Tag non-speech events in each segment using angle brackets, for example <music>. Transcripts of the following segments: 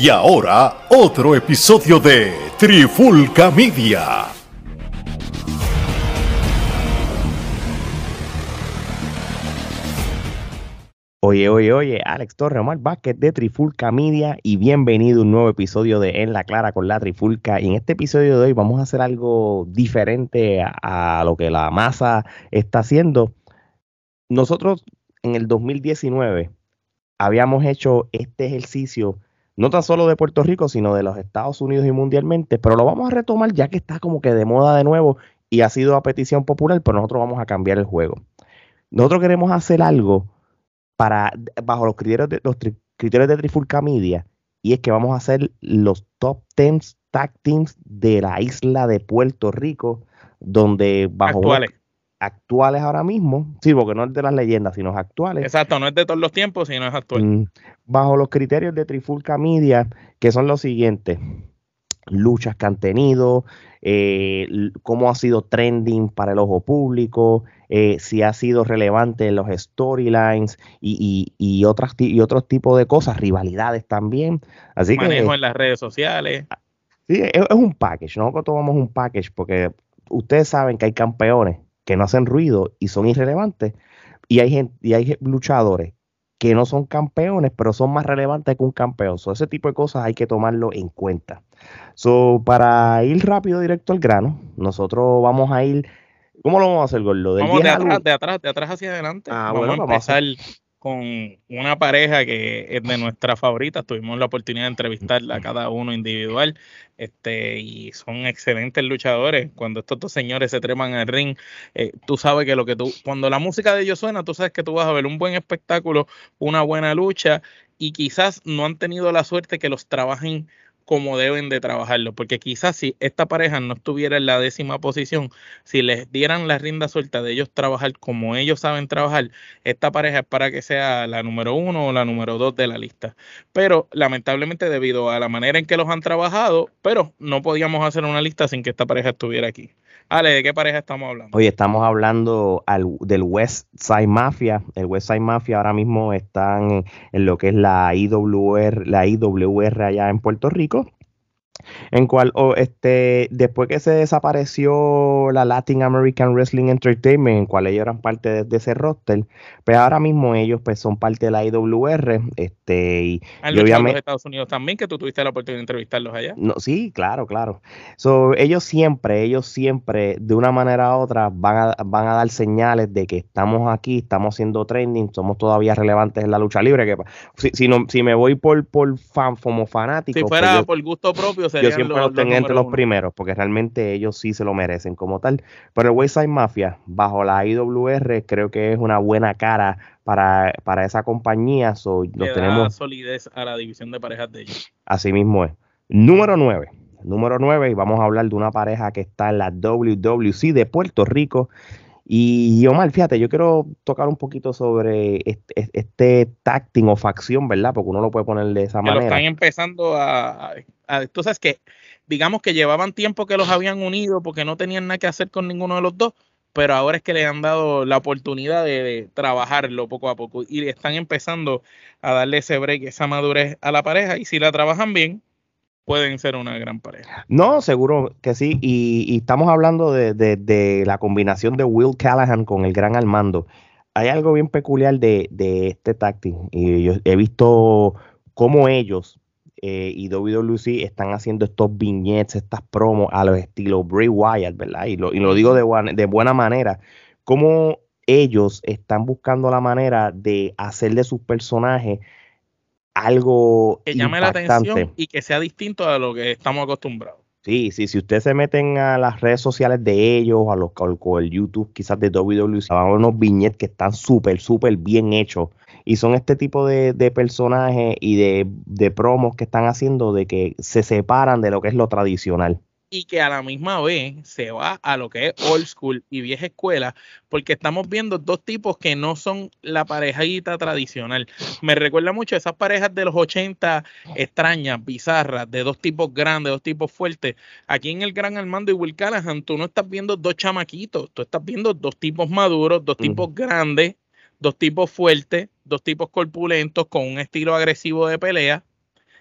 Y ahora, otro episodio de Trifulca Media. Oye, oye, oye, Alex Torre, Omar Vázquez de Trifulca Media y bienvenido a un nuevo episodio de En la Clara con la Trifulca. Y en este episodio de hoy vamos a hacer algo diferente a, a lo que la masa está haciendo. Nosotros en el 2019 habíamos hecho este ejercicio no tan solo de Puerto Rico, sino de los Estados Unidos y mundialmente, pero lo vamos a retomar ya que está como que de moda de nuevo y ha sido a petición popular, pero nosotros vamos a cambiar el juego. Nosotros queremos hacer algo para bajo los criterios de los criterios de Trifulca Media y es que vamos a hacer los top 10 tag teams de la isla de Puerto Rico donde bajo actuales. ahora mismo, sí, porque no es de las leyendas, sino actuales. Exacto, no es de todos los tiempos, sino es actual. Mm, bajo los criterios de Trifulca Media, que son los siguientes: luchas que han tenido, eh, cómo ha sido trending para el ojo público, eh, si ha sido relevante en los storylines y, y, y, otras, y otros tipos de cosas, rivalidades también. Así Manejo que en las redes sociales. sí, es, es un package. Nosotros tomamos un package porque ustedes saben que hay campeones que no hacen ruido y son irrelevantes, y hay, gente, y hay luchadores que no son campeones, pero son más relevantes que un campeón. So, ese tipo de cosas hay que tomarlo en cuenta. So, para ir rápido, directo al grano, nosotros vamos a ir. ¿Cómo lo vamos a hacer, Gordo? Del Vamos de 10 al atrás, de atrás, de atrás hacia adelante. Ah, vamos bueno, a vamos a con una pareja que es de nuestras favoritas. Tuvimos la oportunidad de entrevistarla a cada uno individual. Este, y son excelentes luchadores. Cuando estos dos señores se treman al ring, eh, tú sabes que lo que tú, cuando la música de ellos suena, tú sabes que tú vas a ver un buen espectáculo, una buena lucha, y quizás no han tenido la suerte que los trabajen como deben de trabajarlo, porque quizás si esta pareja no estuviera en la décima posición, si les dieran la rienda suelta de ellos trabajar como ellos saben trabajar, esta pareja es para que sea la número uno o la número dos de la lista. Pero lamentablemente debido a la manera en que los han trabajado, pero no podíamos hacer una lista sin que esta pareja estuviera aquí. Ale, ¿de qué pareja estamos hablando? Hoy estamos hablando al- del West Side Mafia. El West Side Mafia ahora mismo están en, en lo que es la IWR, la IWR allá en Puerto Rico. En cual, oh, este, después que se desapareció la Latin American Wrestling Entertainment, en cual ellos eran parte de, de ese roster, pues ahora mismo ellos pues son parte de la IWR, este, y, Han y luchado en obviamente- los Estados Unidos también, que tú tuviste la oportunidad de entrevistarlos allá. no, sí, claro, claro. So, ellos siempre, ellos siempre, de una manera u otra, van a, van a dar señales de que estamos aquí, estamos haciendo trending, somos todavía relevantes en la lucha libre. Que, si, si, no, si me voy por, por fan, como fanático, Si pues fuera yo, por gusto propio, yo serían siempre los, los tengo entre los uno. primeros, porque realmente ellos sí se lo merecen como tal. Pero el Wayside Mafia, bajo la IWR, creo que es una buena cara para, para esa compañía. So, Le los da tenemos solidez a la división de parejas de ellos. Así mismo es. Número 9. Número 9, y vamos a hablar de una pareja que está en la WWC de Puerto Rico. Y Omar, fíjate, yo quiero tocar un poquito sobre este, este tacting o facción, ¿verdad? Porque uno lo puede poner de esa que lo manera. están empezando a- tú sabes que digamos que llevaban tiempo que los habían unido porque no tenían nada que hacer con ninguno de los dos, pero ahora es que le han dado la oportunidad de, trabajarlo poco a poco y están empezando a darle ese break, esa madurez a la pareja y si la trabajan bien, pueden ser una gran pareja. No, seguro que sí. Y, estamos hablando de, de- la combinación de Will Callahan con el gran Armando. Hay algo bien peculiar de, de este tacting. Y yo he visto cómo ellos eh, y WWC están haciendo estos vignettes, estas promos a los estilos Bray Wyatt, ¿verdad? Y lo, y lo digo de, buena- de buena manera. Cómo ellos están buscando la manera de hacer de sus personajes algo Que llame la impactante. atención y que sea distinto a lo que estamos acostumbrados. Sí, sí, si ustedes se meten a las redes sociales de ellos, a los o el YouTube quizás de WWC, van a unos viñetes que están súper, súper bien hechos. Y son este tipo de, de personajes y de, de promos que están haciendo de que se separan de lo que es lo tradicional. y que a la misma vez se va a lo que es old school y vieja escuela, porque estamos viendo dos tipos que no son la parejita tradicional. Me recuerda mucho a esas parejas de los 80 extrañas, bizarras, de dos tipos grandes, dos tipos fuertes. Aquí en el Gran Armando y Will Callahan, tú no estás viendo dos chamaquitos, tú estás viendo dos tipos maduros, dos tipos grandes, dos tipos fuertes, dos tipos corpulentos con un estilo agresivo de pelea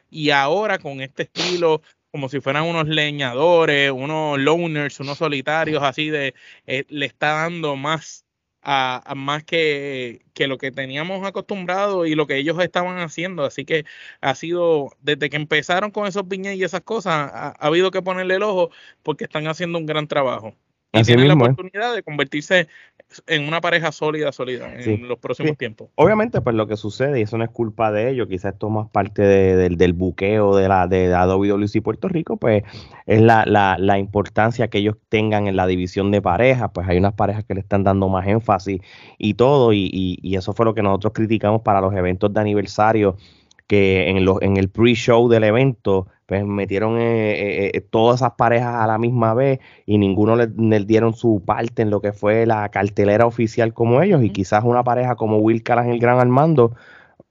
y ahora con este estilo como si fueran unos leñadores, unos loners, unos solitarios así de, eh, le está dando más a, más que, que, lo que teníamos acostumbrado y lo que ellos estaban haciendo. Así que ha sido, desde que empezaron con esos piñas y esas cosas, ha, habido que ponerle el ojo porque están haciendo un gran trabajo. Y tienen la oportunidad de convertirse en una pareja sólida, sólida en los próximos tiempos. Obviamente, pues lo que sucede, y eso no es culpa de ellos, quizás esto más parte del buqueo de la de WWE Puerto Rico, pues es la, la, la, importancia que ellos tengan en la división de parejas, pues hay unas parejas que le están dando más énfasis y todo, y, y, y eso fue lo que nosotros criticamos para los eventos de aniversario, que en, los, en el pre-show del evento, pues metieron eh, eh, eh, todas esas parejas a la misma vez y ninguno le, dieron su parte en lo que fue la cartelera oficial como ellos y quizás una pareja como Will Callahan el Gran Armando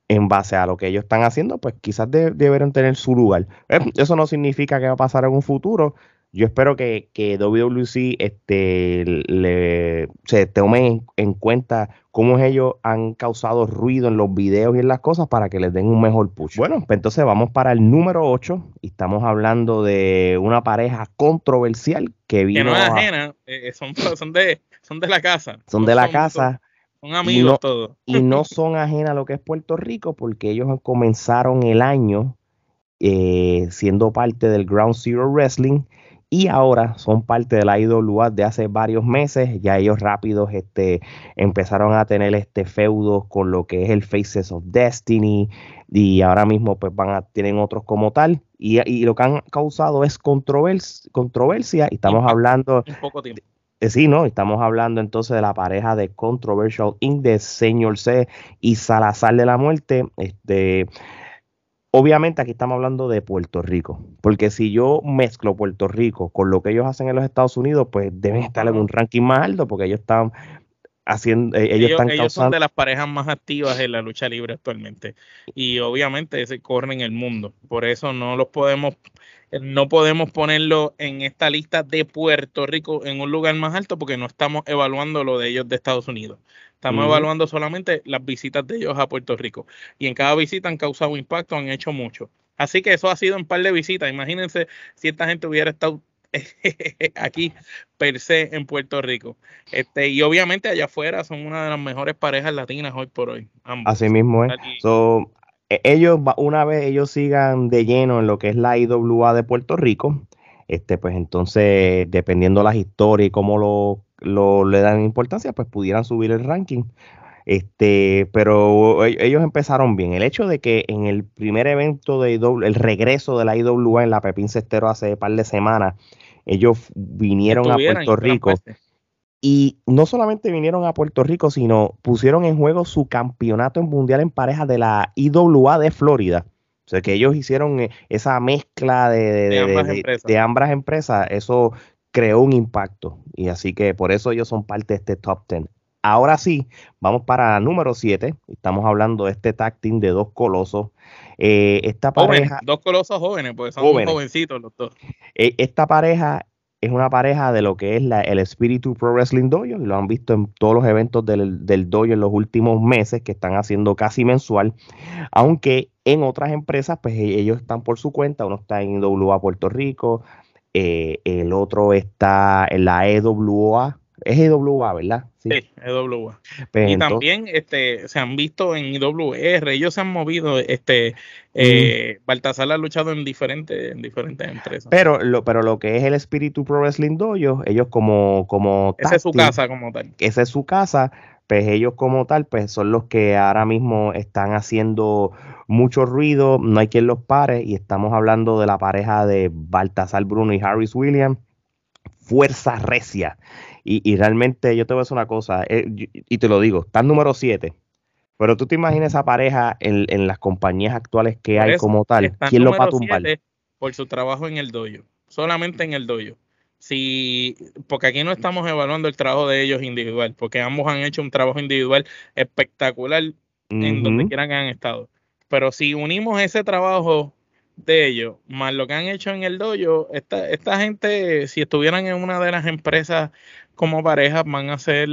en base a lo que ellos están haciendo, pues quizás deberían tener su lugar. Eso no significa que va a pasar en un futuro, yo espero que, que WWC este, le, se tome en, cuenta cómo ellos han causado ruido en los videos y en las cosas para que les den un mejor push. Bueno, pues entonces vamos para el número 8 y estamos hablando de una pareja controversial que vino. Que no es ajena, eh, son, <laughs> son, de, son de la casa. Son de la casa. Son amigos todos. Y no son ajenas a lo que es Puerto Rico porque ellos comenzaron el año eh, siendo parte del Ground Zero Wrestling y ahora son parte de la IWA de hace varios meses. Ya ellos rápidos este, empezaron a tener este feudo con lo que es el Faces of Destiny y ahora mismo pues van a, tienen otros como tal y, lo que han causado es controversia, controversia y estamos hablando... Un poco tiempo. Eh, sí, ¿no? Estamos hablando entonces de la pareja de Controversial Inc. de Señor C y Salazar de la Muerte. Este, Obviamente aquí estamos hablando de Puerto Rico, porque si yo mezclo Puerto Rico con lo que ellos hacen en los Estados Unidos, pues deben estar en un ranking más alto, porque ellos están haciendo, eh, ellos, están ellos son de las parejas más activas en la lucha libre actualmente y obviamente se corren el mundo, por eso no los podemos no podemos ponerlo en esta lista de Puerto Rico en un lugar más alto porque no estamos evaluando lo de ellos de Estados Unidos. Estamos evaluando solamente las visitas de ellos a Puerto Rico. Y en cada visita han causado impacto, han hecho mucho. Así que eso ha sido un par de visitas. Imagínense si esta gente hubiera estado <laughs> aquí per se en Puerto Rico. Este, y obviamente allá afuera son una de las mejores parejas latinas hoy por hoy. Así mismo es. E, ellos, una vez ellos sigan de lleno en lo que es la IWA de Puerto Rico, este, pues entonces, dependiendo de las historias y cómo lo lo, le dan importancia, pues pudieran subir el ranking. Este, pero e, ellos empezaron bien. El hecho de que en el primer evento de el regreso de la IWA en la Pepín Cestero hace un par de semanas, ellos vinieron a Puerto Rico. Y no solamente vinieron a Puerto Rico, sino pusieron en juego su campeonato mundial en pareja de la IWA de Florida. O sea, que ellos hicieron eh, esa mezcla de, de ambas empresas. Eso creó un impacto. Y así que por eso ellos son parte de este top 10. Ahora sí, vamos para número 7. Estamos hablando de este tag team de dos colosos. Eh, esta pareja. dos colosos jóvenes, pues son jovencitos los dos. Eh, esta pareja es una pareja de lo que es la, el Espíritu Pro Wrestling Dojo. Y lo han visto en todos los eventos del, del dojo en los últimos meses que están haciendo casi mensual. Aunque en otras empresas, pues e, ellos están por su cuenta. Uno está en WA Puerto Rico, eh, el otro está en la EWA. Es EWA, ¿verdad? Sí, EWA. Pues y también este, se han visto en IWR, ellos se han movido, este, eh, Baltasar ha luchado en diferentes, en diferentes empresas. Pero lo, pero lo que es el Espíritu Pro Wrestling Dojo, ellos como, como Esa es su casa como tal. Esa es su casa, pues ellos como tal, pues son los que ahora mismo están haciendo mucho ruido, no hay quien los pare, y estamos hablando de la pareja de Baltasar Bruno y Harris Williams, fuerza recia. Y, realmente yo te voy a decir una cosa, eh, y te lo digo, están número 7. Pero tú te imaginas esa pareja en, las compañías actuales que hay como tal. ¿Quién lo va a tumbar? Por su trabajo en el dojo, solamente en el dojo si, porque aquí no estamos evaluando el trabajo de ellos individual, porque ambos han hecho un trabajo individual espectacular en donde quieran que han estado. Pero si unimos ese trabajo de ellos, más lo que han hecho en el dojo, esta, esta gente, si estuvieran en una de las empresas como pareja, van a ser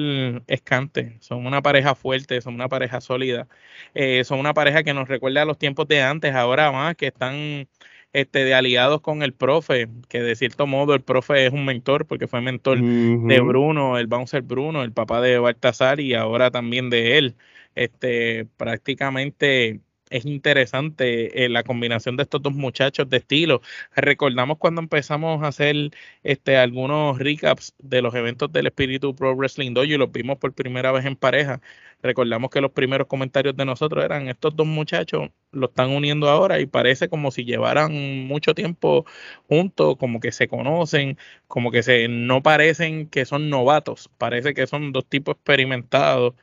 escantes. Son una pareja fuerte, son una pareja sólida. Eh, son una pareja que nos recuerda a los tiempos de antes, ahora más, que están este, de aliados con el profe, que de cierto modo el profe es un mentor, porque fue mentor de Bruno, el bouncer Bruno, el papá de Baltasar y ahora también de él. Este, prácticamente es interesante eh, la combinación de estos dos muchachos de estilo. Recordamos cuando empezamos a hacer este, algunos recaps de los eventos del Espíritu Pro Wrestling Dojo y los vimos por primera vez en pareja. Recordamos que los primeros comentarios de nosotros eran estos dos muchachos lo están uniendo ahora y parece como si llevaran mucho tiempo juntos, como que se conocen, como que se no parecen que son novatos, parece que son dos tipos experimentados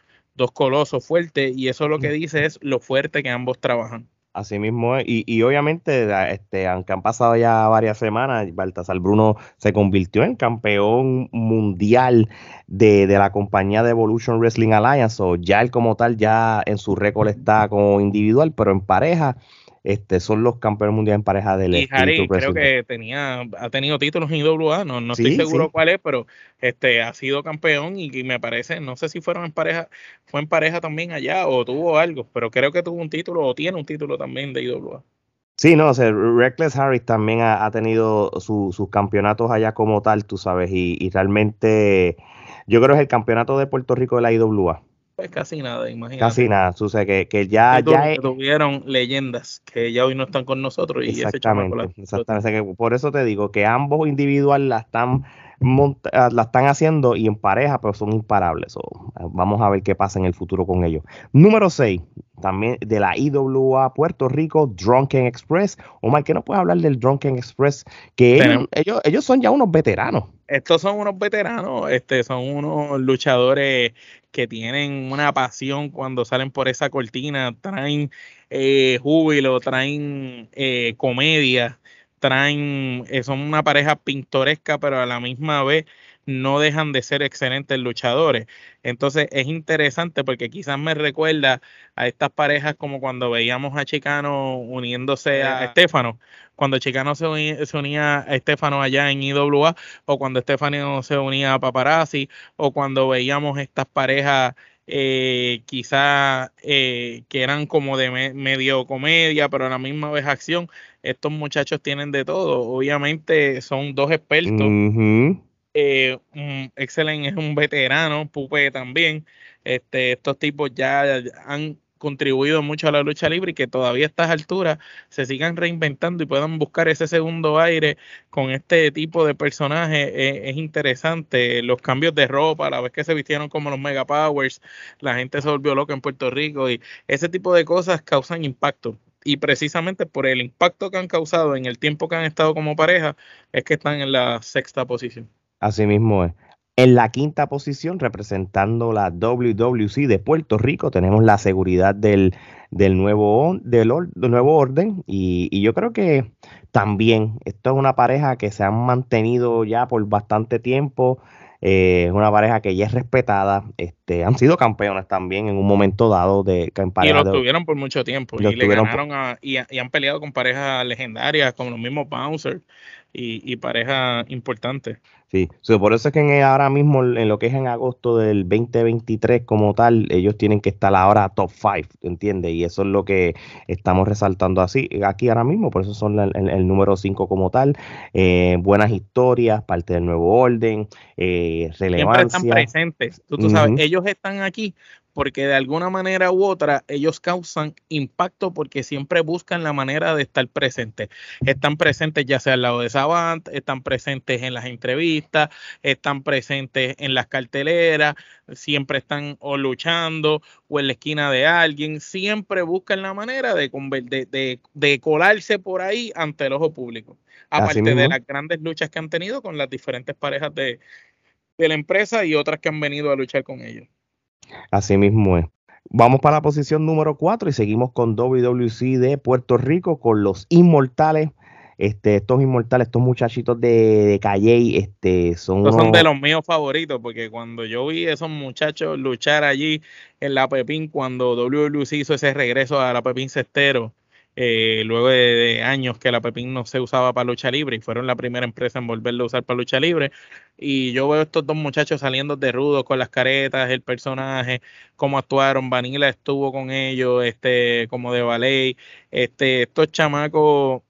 dos colosos fuertes y eso lo que dice es lo fuerte que ambos trabajan. Así mismo es, y, y, obviamente, este, aunque han pasado ya varias semanas, Baltasar Bruno se convirtió en campeón mundial de, de, la compañía de Evolution Wrestling Alliance, o ya él como tal, ya en su récord está como individual, pero en pareja, este, son los campeones mundiales en pareja del Y Harry creo que tenía, ha tenido títulos en IWA, no, no estoy seguro cuál es, pero este ha sido campeón y, me parece, no sé si fueron en pareja, fue en pareja también allá o tuvo algo, pero creo que tuvo un título o tiene un título también de IWA. Sí, no, o sea, Reckless Harris también ha, tenido sus campeonatos allá como tal, tú sabes, y, y realmente yo creo que es el campeonato de Puerto Rico de la IWA. Pues casi nada, imagínate. Casi nada, sucede que, que ya, ya tuvieron leyendas que ya hoy no están con nosotros y exactamente, exactamente. por eso te digo que ambos individuales la están ah, la están haciendo y en pareja, pero son imparables. vamos a ver qué pasa en el futuro con ellos. Número 6, también de la IWA Puerto Rico, Drunken Express. Omar, ¿qué no puedes hablar del Drunken Express? Que ellos, ellos, son ya unos veteranos. Estos son unos veteranos, este, son unos luchadores que tienen una pasión cuando salen por esa cortina, traen eh, júbilo, traen eh, comedia, traen, eh, son una pareja pintoresca, pero a la misma vez no dejan de ser excelentes luchadores. Entonces es interesante porque quizás me recuerda a estas parejas como cuando veíamos a Chicano uniéndose a Estefano, cuando Chicano se unía, a Estefano allá en IWA, o cuando Estefano se unía a Paparazzi, o cuando veíamos estas parejas eh, quizás eh, que eran como de medio comedia, pero a la misma vez acción. Estos muchachos tienen de todo. Obviamente son dos expertos. Eh, es un veterano, Pupe también. Este, estos tipos ya han contribuido mucho a la lucha libre y que todavía a estas alturas se sigan reinventando y puedan buscar ese segundo aire con este tipo de personajes eh, es interesante. Los cambios de ropa, la vez que se vistieron como los Mega Powers, la gente se volvió loca en Puerto Rico y ese tipo de cosas causan impacto. Y precisamente por el impacto que han causado en el tiempo que han estado como pareja, es que están en la sexta posición. Así mismo es. En la quinta posición, representando la WWC de Puerto Rico, tenemos la seguridad del, del, nuevo, del, nuevo orden. Y, yo creo que también esto es una pareja que se han mantenido ya por bastante tiempo. Eh, es una pareja que ya es respetada. Este, han sido campeones también en un momento dado de Y lo tuvieron por mucho tiempo. Y, le ganaron a, y, han peleado con parejas legendarias, como los mismos Bouncers y, y parejas importantes. Sí, por eso es que ahora mismo, en lo que es en agosto del 2023 como tal, ellos tienen que estar ahora top 5, ¿entiendes? Y eso es lo que estamos resaltando así aquí ahora mismo, por eso son el, número 5 como tal. Eh, buenas historias, parte del nuevo orden, eh, relevancia. Siempre están presentes, tú, tú sabes, ellos están aquí porque de alguna manera u otra ellos causan impacto porque siempre buscan la manera de estar presentes. Están presentes ya sea al lado de Savant, están presentes en las entrevistas, están presentes en las carteleras, siempre están o luchando o en la esquina de alguien, siempre buscan la manera de, de, de, colarse por ahí ante el ojo público. Aparte de las grandes luchas que han tenido con las diferentes parejas de, de la empresa y otras que han venido a luchar con ellos. Así mismo es. Vamos para la posición número 4 y seguimos con WWC de Puerto Rico con los inmortales. Este, estos inmortales, estos muchachitos de, de Calle, este, son, son de los míos favoritos, porque cuando yo vi a esos muchachos luchar allí en la Pepín, cuando WWC hizo ese regreso a la Pepín Cestero, eh, luego de, años que la Pepín no se usaba para lucha libre y fueron la primera empresa en volverlo a usar para lucha libre. Y yo veo estos dos muchachos saliendo de rudos con las caretas, el personaje, cómo actuaron. Vanilla estuvo con ellos, este, como de ballet. Este, estos chamacos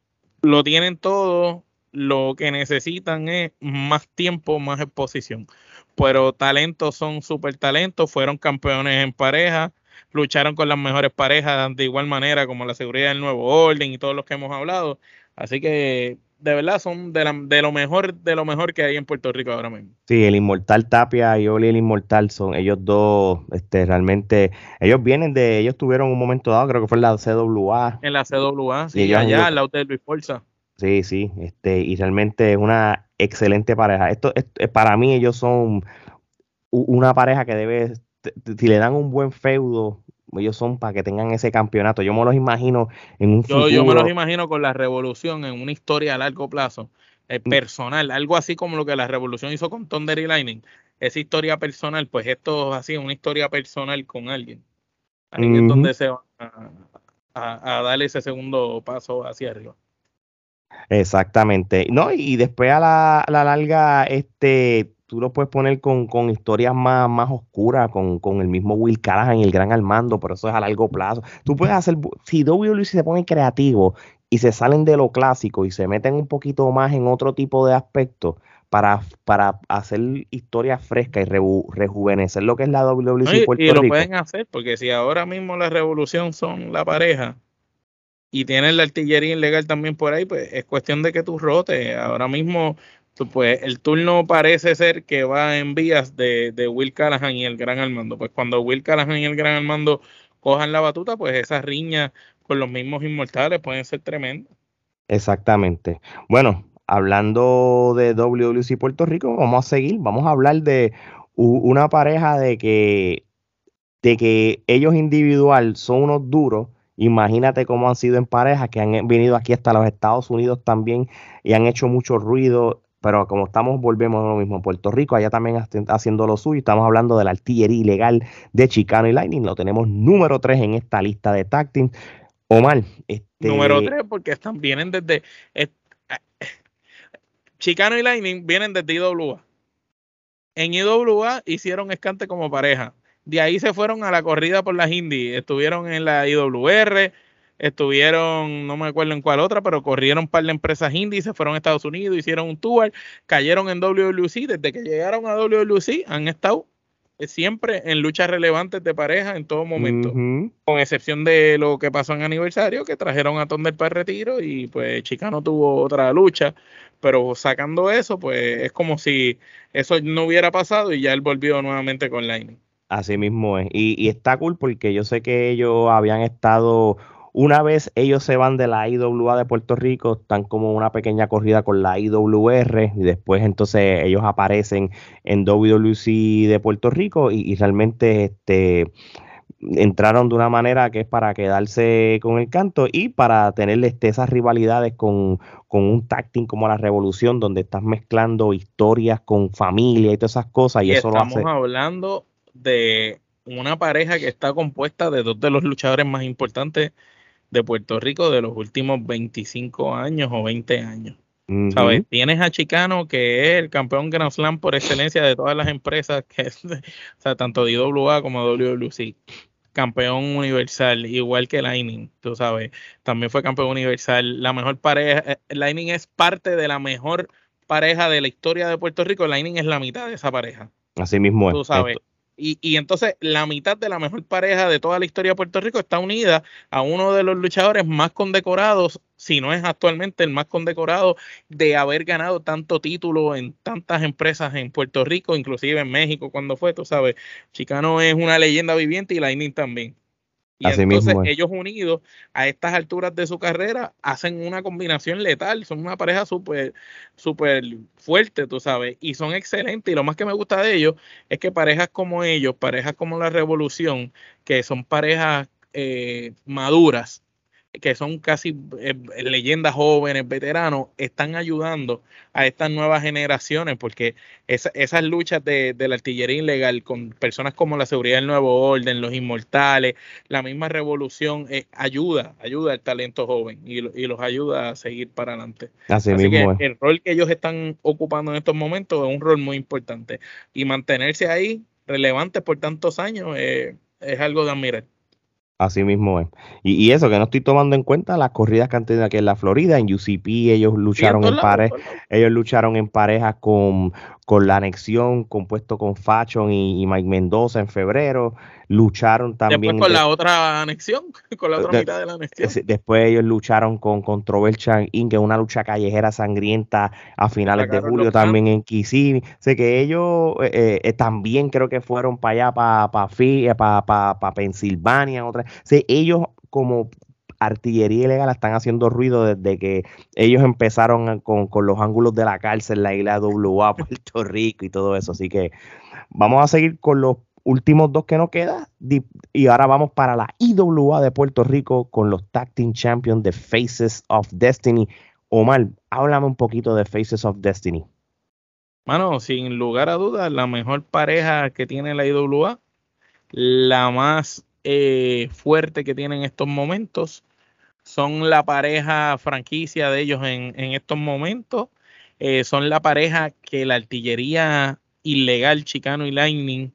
lo tienen todo. Lo que necesitan es más tiempo, más exposición. Pero talentos son súper talentos, fueron campeones en pareja lucharon con las mejores parejas de igual manera como la seguridad del nuevo orden y todos los que hemos hablado. Así que de verdad son de, lo mejor de lo mejor que hay en Puerto Rico ahora mismo. Sí, el Inmortal Tapia y Oli el Inmortal son ellos dos, este, realmente, ellos vienen de, ellos tuvieron un momento dado, creo que fue en la CWA. En la CWA, sí, allá al lado de Luis Forza. Sí, sí, este, y realmente es una excelente pareja. Esto, para mí ellos son una pareja que debe si le dan un buen feudo, ellos son para que tengan ese campeonato. Yo me los imagino en un yo, Yo me los imagino con la revolución en una historia a largo plazo, eh, mm. personal, algo así como lo que la revolución hizo con Thunder y Lightning. Esa historia personal, pues esto es así, una historia personal con alguien. Ahí es donde se va a, a, darle ese segundo paso hacia arriba. Exactamente. No, y después a la, a la larga, este tú lo puedes poner con, historias más, más oscuras, con, el mismo Will Callahan y el Gran Armando, pero eso es a largo plazo. Tú puedes hacer, si WWE se pone creativo y se salen de lo clásico y se meten un poquito más en otro tipo de aspectos para, para hacer historias frescas y rejuvenecer lo que es la WWE y, Puerto y lo pueden hacer, porque si ahora mismo la revolución son la pareja y tienen la artillería ilegal también por ahí, pues es cuestión de que tú rotes. Ahora mismo pues el turno parece ser que va en vías de, Will Callahan y el Gran Armando. Pues cuando Will Callahan y el Gran Armando cojan la batuta, pues esas riñas con los mismos inmortales pueden ser tremendas. Exactamente. Bueno, hablando de WWC Puerto Rico, vamos a seguir, vamos a hablar de una pareja de que, de que ellos individual son unos duros. Imagínate cómo han sido en pareja, que han venido aquí hasta los Estados Unidos también y han hecho mucho ruido pero como estamos, volvemos a lo mismo. Puerto Rico, allá también haciendo lo suyo. Estamos hablando de la artillería ilegal de Chicano y Lightning. Lo tenemos número 3 en esta lista de tacting. Omar. Este... Número 3 porque están, vienen desde... Chicano y Lightning vienen desde IWA. En IWA hicieron escante como pareja. De ahí se fueron a la corrida por las indies. Estuvieron en la IWR, estuvieron, no me acuerdo en cuál otra, pero corrieron un par de empresas indie, se fueron a Estados Unidos, hicieron un tour, cayeron en WWC, desde que llegaron a WWC han estado siempre en luchas relevantes de pareja en todo momento, con excepción de lo que pasó en aniversario, que trajeron a Thunder para el retiro y pues Chicano tuvo otra lucha, pero sacando eso, pues es como si eso no hubiera pasado y ya él volvió nuevamente con Lightning. Así mismo es, y, y está cool porque yo sé que ellos habían estado una vez ellos se van de la IWA de Puerto Rico, están como una pequeña corrida con la IWR y después entonces ellos aparecen en WWC de Puerto Rico y, realmente este, entraron de una manera que es para quedarse con el canto y para tener este, esas rivalidades con, un tacting como la Revolución, donde estás mezclando historias con familia y todas esas cosas. Y, eso lo hace. hablando de una pareja que está compuesta de dos de los luchadores más importantes de Puerto Rico de los últimos 25 años o 20 años. ¿Sabes? Tienes a Chicano, que es el campeón Grand Slam por excelencia de todas las empresas, que es, o sea, tanto de IWA como WWC. Campeón universal, igual que Lightning, tú sabes. También fue campeón universal. La mejor pareja, eh, Lightning es parte de la mejor pareja de la historia de Puerto Rico. Lightning es la mitad de esa pareja. Así mismo es. Tú sabes. Y, entonces la mitad de la mejor pareja de toda la historia de Puerto Rico está unida a uno de los luchadores más condecorados, si no es actualmente el más condecorado de haber ganado tanto título en tantas empresas en Puerto Rico, inclusive en México cuando fue, tú sabes, Chicano es una leyenda viviente y Lightning también. Y entonces ellos unidos a estas alturas de su carrera hacen una combinación letal, son una pareja súper súper fuerte, tú sabes, y son excelentes. Y lo más que me gusta de ellos es que parejas como ellos, parejas como la Revolución, que son parejas eh, maduras, que son casi eh, leyendas jóvenes, veteranos, están ayudando a estas nuevas generaciones, porque esas luchas de, la artillería ilegal con personas como la seguridad del nuevo orden, los inmortales, la misma revolución, eh, ayuda, ayuda al talento joven y, los ayuda a seguir para adelante. Así, mismo que el rol que ellos están ocupando en estos momentos es un rol muy importante y mantenerse ahí relevante por tantos años eh, es algo de admirar. Así mismo es. Y, eso que no estoy tomando en cuenta las corridas que han tenido aquí en la Florida, en UCP ellos lucharon en pareja, ellos lucharon en pareja con, con la anexión, compuesto con Fashion y, Mike Mendoza en febrero. Lucharon también. Después con la otra anexión, <laughs> con la otra mitad de la anexión. Después ellos lucharon con Controversial Inc., que es una lucha callejera sangrienta a finales de julio también en Kissimmee. Sé que ellos eh, eh, también creo que fueron para allá, para para para para Pensilvania. Otra. Sé, ellos como artillería ilegal están haciendo ruido desde que ellos empezaron con, los ángulos de la cárcel, la isla WA, <laughs> Puerto Rico y todo eso. Así que vamos a seguir con los últimos dos que nos quedan. Y ahora vamos para la IWA de Puerto Rico con los Tag Team Champions de Faces of Destiny. Omar, háblame un poquito de Faces of Destiny. Mano, sin lugar a dudas, la mejor pareja que tiene la IWA, la más eh, fuerte que tiene en estos momentos son la pareja franquicia de ellos en, estos momentos. Eh, son la pareja que la artillería ilegal Chicano y Lightning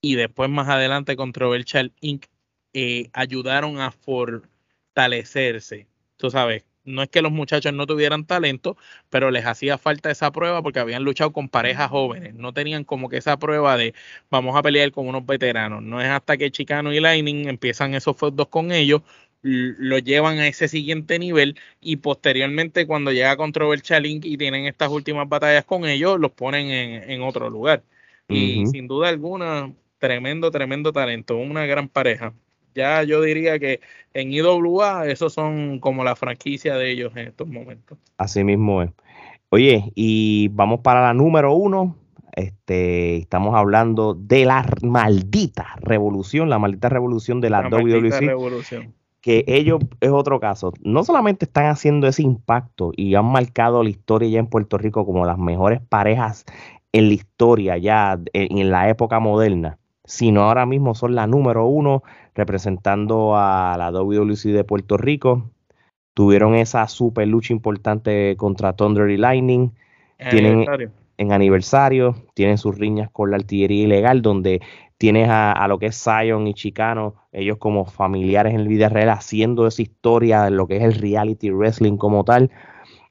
y después más adelante Controversial Inc. Eh, ayudaron a fortalecerse. Tú sabes, no es que los muchachos no tuvieran talento, pero les hacía falta esa prueba porque habían luchado con parejas jóvenes. No tenían como que esa prueba de vamos a pelear con unos veteranos. No es hasta que Chicano y Lightning empiezan esos dos con ellos lo llevan a ese siguiente nivel y posteriormente cuando llega Controversial Link y tienen estas últimas batallas con ellos, los ponen en, otro lugar. Y sin duda alguna, tremendo, tremendo talento, una gran pareja. Ya yo diría que en IWA esos son como la franquicia de ellos en estos momentos. Así mismo es. Oye, y vamos para la número uno. Este, estamos hablando de la maldita revolución, la maldita revolución de la, la Revolución que ellos es otro caso. No solamente están haciendo ese impacto y han marcado la historia ya en Puerto Rico como las mejores parejas en la historia ya en, la época moderna, sino ahora mismo son la número uno representando a la WWC de Puerto Rico. Tuvieron esa super lucha importante contra Thunder y Lightning. En tienen aniversario. en aniversario, tienen sus riñas con la artillería ilegal, donde tienes a, lo que es Zion y Chicano, ellos como familiares en el vida real haciendo esa historia de lo que es el reality wrestling como tal.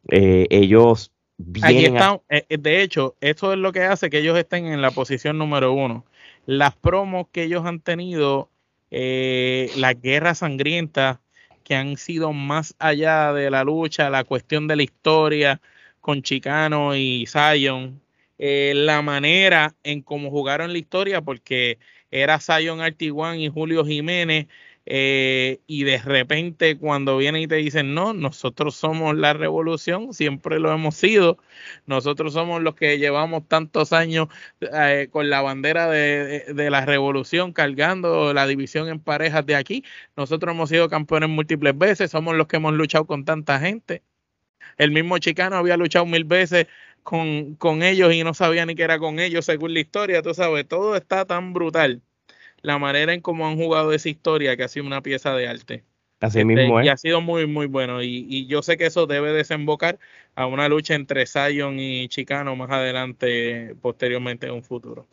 Eh, ellos vienen están, eh, eh, de hecho, eso es lo que hace que ellos estén en la posición número uno. Las promos que ellos han tenido, las guerras sangrientas que han sido más allá de la lucha, la cuestión de la historia con Chicano y Zion, eh, la manera en cómo jugaron la historia, porque era Zion Artiguan y Julio Jiménez, eh, y de repente cuando vienen y te dicen, no, nosotros somos la revolución, siempre lo hemos sido, nosotros somos los que llevamos tantos años eh, con la bandera de, de, la revolución, cargando la división en parejas de aquí, nosotros hemos sido campeones múltiples veces, somos los que hemos luchado con tanta gente. El mismo Chicano había luchado mil veces con, con ellos y no sabía ni que era con ellos según la historia, tú sabes, todo está tan brutal. La manera en cómo han jugado esa historia que ha sido una pieza de arte. Así este, mismo Y ha sido muy, muy bueno. Y, y, yo sé que eso debe desembocar a una lucha entre Zion y Chicano más adelante, posteriormente en un futuro.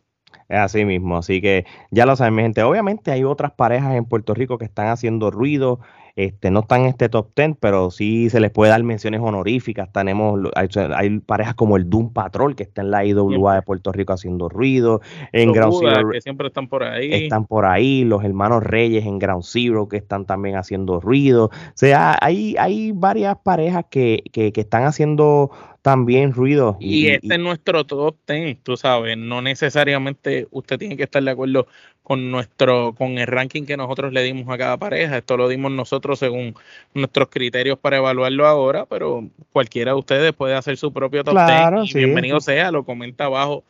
Es así mismo, así que ya lo saben, mi gente. Obviamente hay otras parejas en Puerto Rico que están haciendo ruido este, no están en este top 10, pero sí se les puede dar menciones honoríficas. Tenemos, hay, parejas como el Doom Patrol, que está en la IWA de Puerto Rico haciendo ruido. En Ground Zero, que siempre están por ahí. Están por ahí. Los hermanos Reyes en Ground Zero, que están también haciendo ruido. O sea, hay, hay varias parejas que, que, que están haciendo también ruido. Y, este es nuestro top 10, tú sabes, no necesariamente usted tiene que estar de acuerdo con nuestro, con el ranking que nosotros le dimos a cada pareja, esto lo dimos nosotros según nuestros criterios para evaluarlo ahora, pero cualquiera de ustedes puede hacer su propio top 10 y bienvenido sea, lo comenta abajo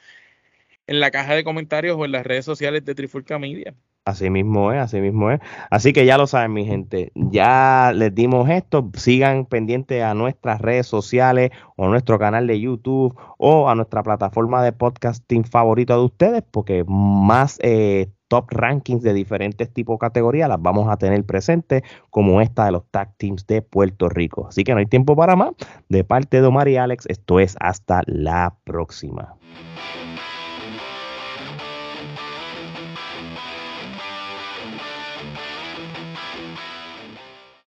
en la caja de comentarios o en las redes sociales de Trifulca Media. Así mismo es, así mismo es. Así que ya lo saben, mi gente. Ya les dimos esto. Sigan pendientes a nuestras redes sociales o nuestro canal de YouTube o a nuestra plataforma de podcasting favorito de ustedes, porque más eh, top rankings de diferentes tipos de categorías las vamos a tener presentes, como esta de los tag teams de Puerto Rico. Así que no hay tiempo para más. De parte de Omar y Alex, esto es hasta la próxima.